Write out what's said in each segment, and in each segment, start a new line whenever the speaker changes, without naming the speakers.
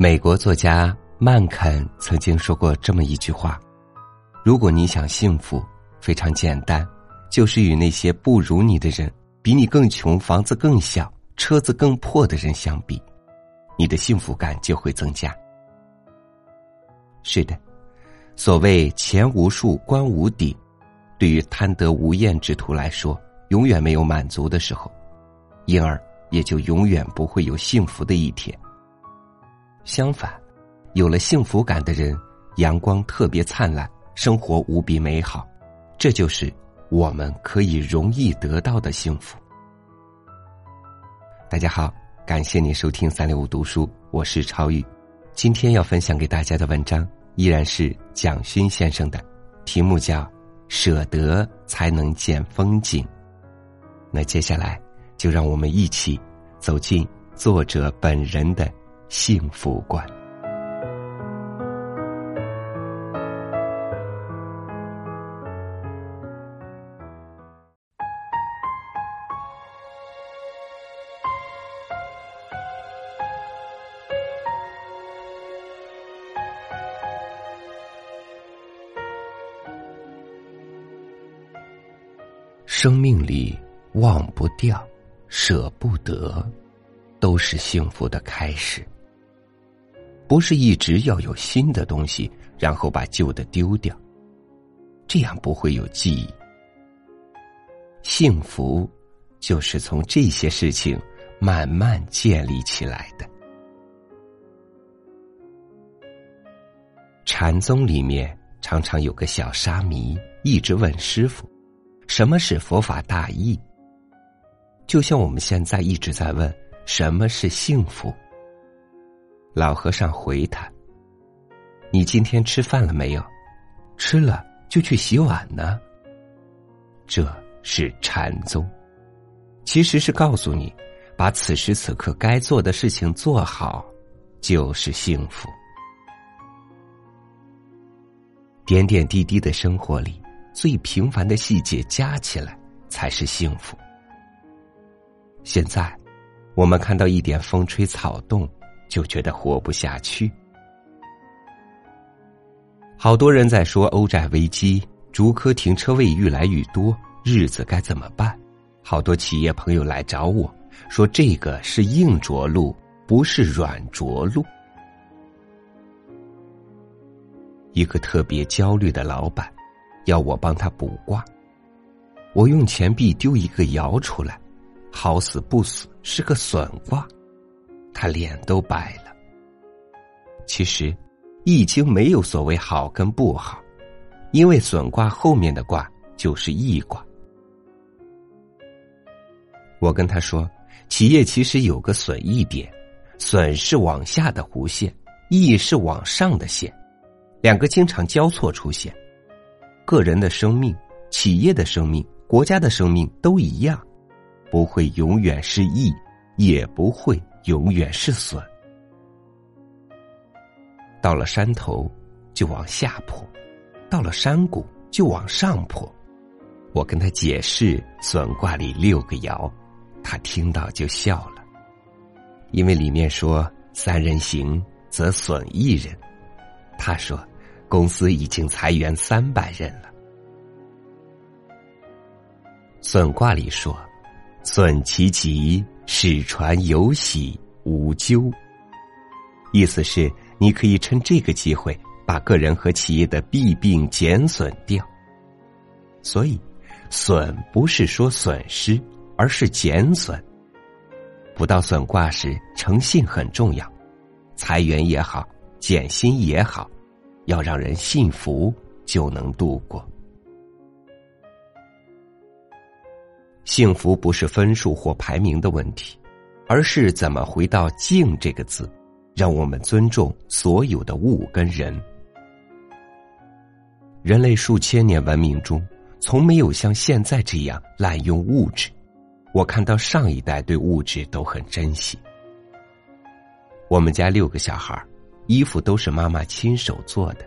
美国作家曼肯曾经说过这么一句话：“如果你想幸福，非常简单，就是与那些不如你的人、比你更穷、房子更小、车子更破的人相比，你的幸福感就会增加。”是的，所谓钱无数，官无底，对于贪得无厌之徒来说，永远没有满足的时候，因而也就永远不会有幸福的一天。相反，有了幸福感的人，阳光特别灿烂，生活无比美好，这就是我们可以容易得到的幸福。大家好，感谢你收听三六五读书，我是超宇。今天要分享给大家的文章依然是蒋勋先生的，题目叫《舍得才能见风景》。那接下来就让我们一起走进作者本人的。幸福观。生命里忘不掉、舍不得，都是幸福的开始。不是一直要有新的东西，然后把旧的丢掉，这样不会有记忆。幸福就是从这些事情慢慢建立起来的。禅宗里面常常有个小沙弥，一直问师傅：“什么是佛法大义？”就像我们现在一直在问：“什么是幸福？”老和尚回他：“你今天吃饭了没有？吃了就去洗碗呢。”这是禅宗，其实是告诉你，把此时此刻该做的事情做好，就是幸福。点点滴滴的生活里，最平凡的细节加起来才是幸福。现在，我们看到一点风吹草动。就觉得活不下去。好多人在说欧债危机，竹科停车位愈来愈多，日子该怎么办？好多企业朋友来找我说，这个是硬着陆，不是软着陆。一个特别焦虑的老板，要我帮他卜卦。我用钱币丢一个爻出来，好死不死是个损卦。他脸都白了。其实，《易经》没有所谓好跟不好，因为损卦后面的卦就是易卦。我跟他说，企业其实有个损益点，损是往下的弧线，益是往上的线，两个经常交错出现。个人的生命、企业的生命、国家的生命都一样，不会永远是益，也不会。永远是损。到了山头，就往下坡；到了山谷，就往上坡。我跟他解释损卦里六个爻，他听到就笑了，因为里面说三人行则损一人。他说，公司已经裁员三百人了。损卦里说，损其吉。使船有喜无咎，意思是你可以趁这个机会把个人和企业的弊病减损掉。所以，损不是说损失，而是减损。不到损卦时，诚信很重要，裁员也好，减薪也好，要让人信服，就能度过。幸福不是分数或排名的问题，而是怎么回到“静”这个字，让我们尊重所有的物跟人。人类数千年文明中，从没有像现在这样滥用物质。我看到上一代对物质都很珍惜。我们家六个小孩，衣服都是妈妈亲手做的，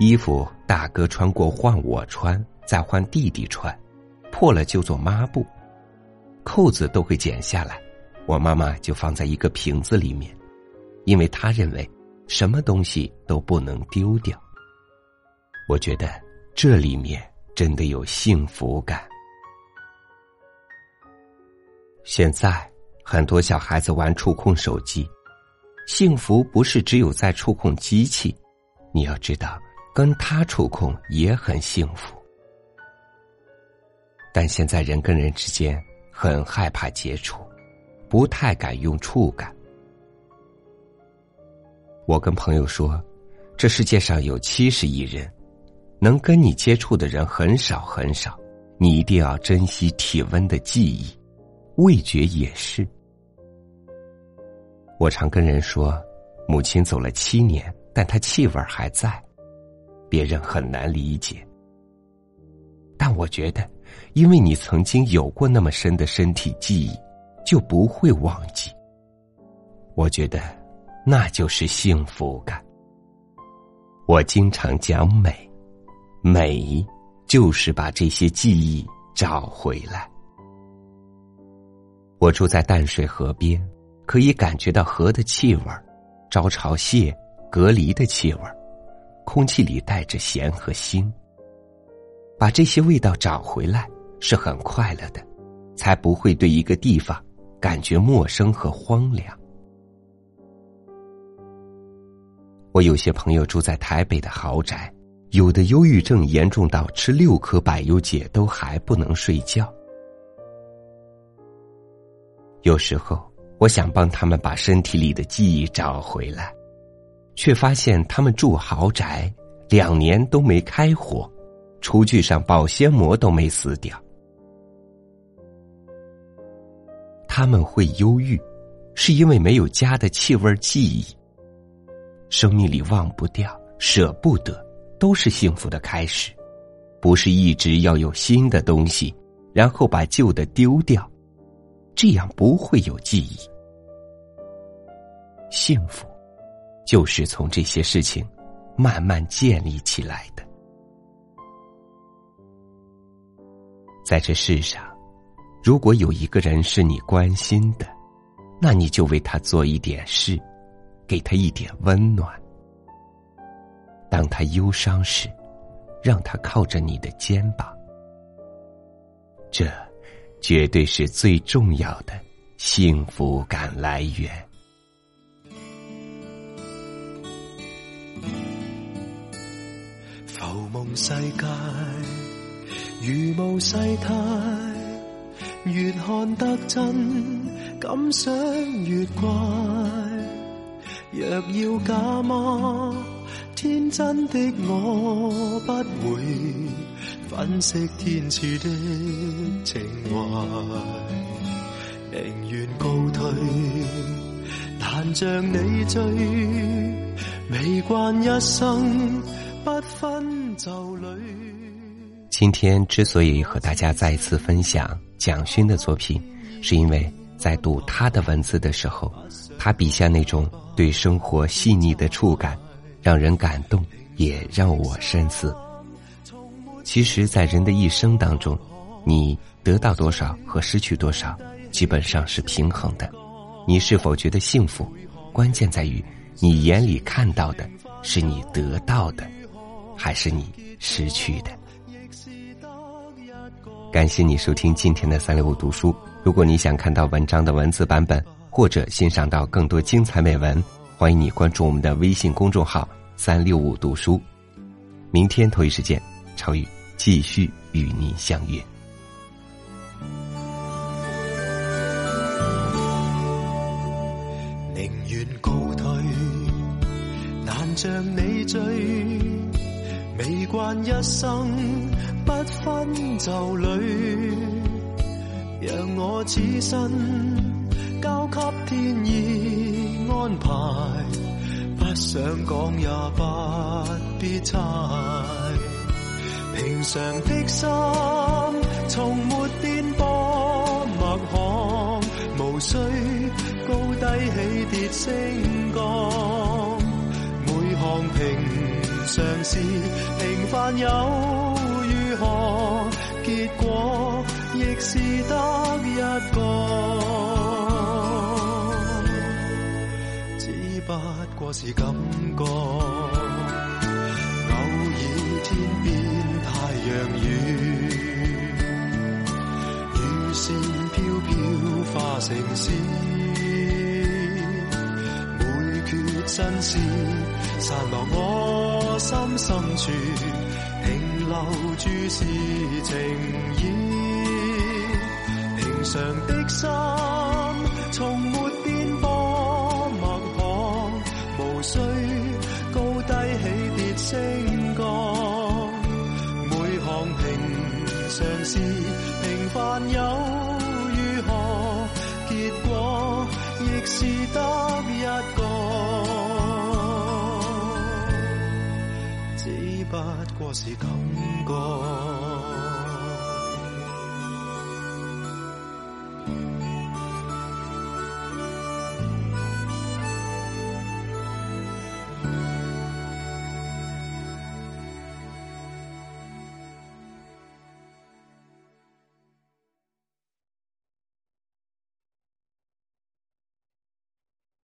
衣服大哥穿过换我穿，再换弟弟穿。破了就做抹布，扣子都会剪下来，我妈妈就放在一个瓶子里面。因为她认为什么东西都不能丢掉。我觉得这里面真的有幸福感。现在很多小孩子玩触控手机，幸福不是只有在触控机器，你要知道，跟他触控也很幸福。但现在人跟人之间很害怕接触，不太敢用触感。我跟朋友说，这世界上有七十亿人，能跟你接触的人很少很少，你一定要珍惜体温的记忆。味觉也是。我常跟人说，母亲走了七年，但她气味还在，别人很难理解。但我觉得，因为你曾经有过那么深的身体记忆，就不会忘记。我觉得，那就是幸福感。我经常讲美，美就是把这些记忆找回来。我住在淡水河边，可以感觉到河的气味招潮蟹、蛤蜊的气味空气里带着咸和腥。把这些味道找回来是很快乐的，才不会对一个地方感觉陌生和荒凉。我有些朋友住在台北的豪宅，有的忧郁症严重到吃六颗百忧解都还不能睡觉。有时候，我想帮他们把身体里的记忆找回来，却发现他们住豪宅两年都没开火，厨具上保鲜膜都没撕掉。他们会忧郁，是因为没有家的气味记忆。生命里忘不掉、舍不得，都是幸福的开始，不是一直要有新的东西，然后把旧的丢掉。这样不会有记忆。幸福，就是从这些事情慢慢建立起来的。在这世上，如果有一个人是你关心的，那你就为他做一点事，给他一点温暖。当他忧伤时，让他靠着你的肩膀。这。绝对是最重要的幸福感来源。
浮梦世界如无世态，越看得真，感想越怪。若要假吗？天真的我不会粉饰天赐的情怀，宁愿告退，但像你追，未惯一生不分就侣。
今天之所以和大家再次分享蒋勋的作品，是因为在读他的文字的时候，他笔下那种对生活细腻的触感。让人感动，也让我深思。其实，在人的一生当中，你得到多少和失去多少，基本上是平衡的。你是否觉得幸福，关键在于你眼里看到的是你得到的，还是你失去的。感谢你收听今天的三六五读书。如果你想看到文章的文字版本，或者欣赏到更多精彩美文。欢迎你关注我们的微信公众号“三六五读书”，明天同一时间，超宇继续与您相约。
宁愿告退，难像你追，未惯一生不分就侣，让我此生交给天意。安排不想讲也不必猜，平常的心从没变波脉响，无需高低起跌升降，平常事平凡又如何？结果亦是得一个。不过是感觉。偶尔天边太阳雨，雨线飘飘化成诗。每阙真诗散落我心深处，停留住是情意。平常的心从没变波脉搏，无需高低起跌升降。每项平常事平凡又我是感觉。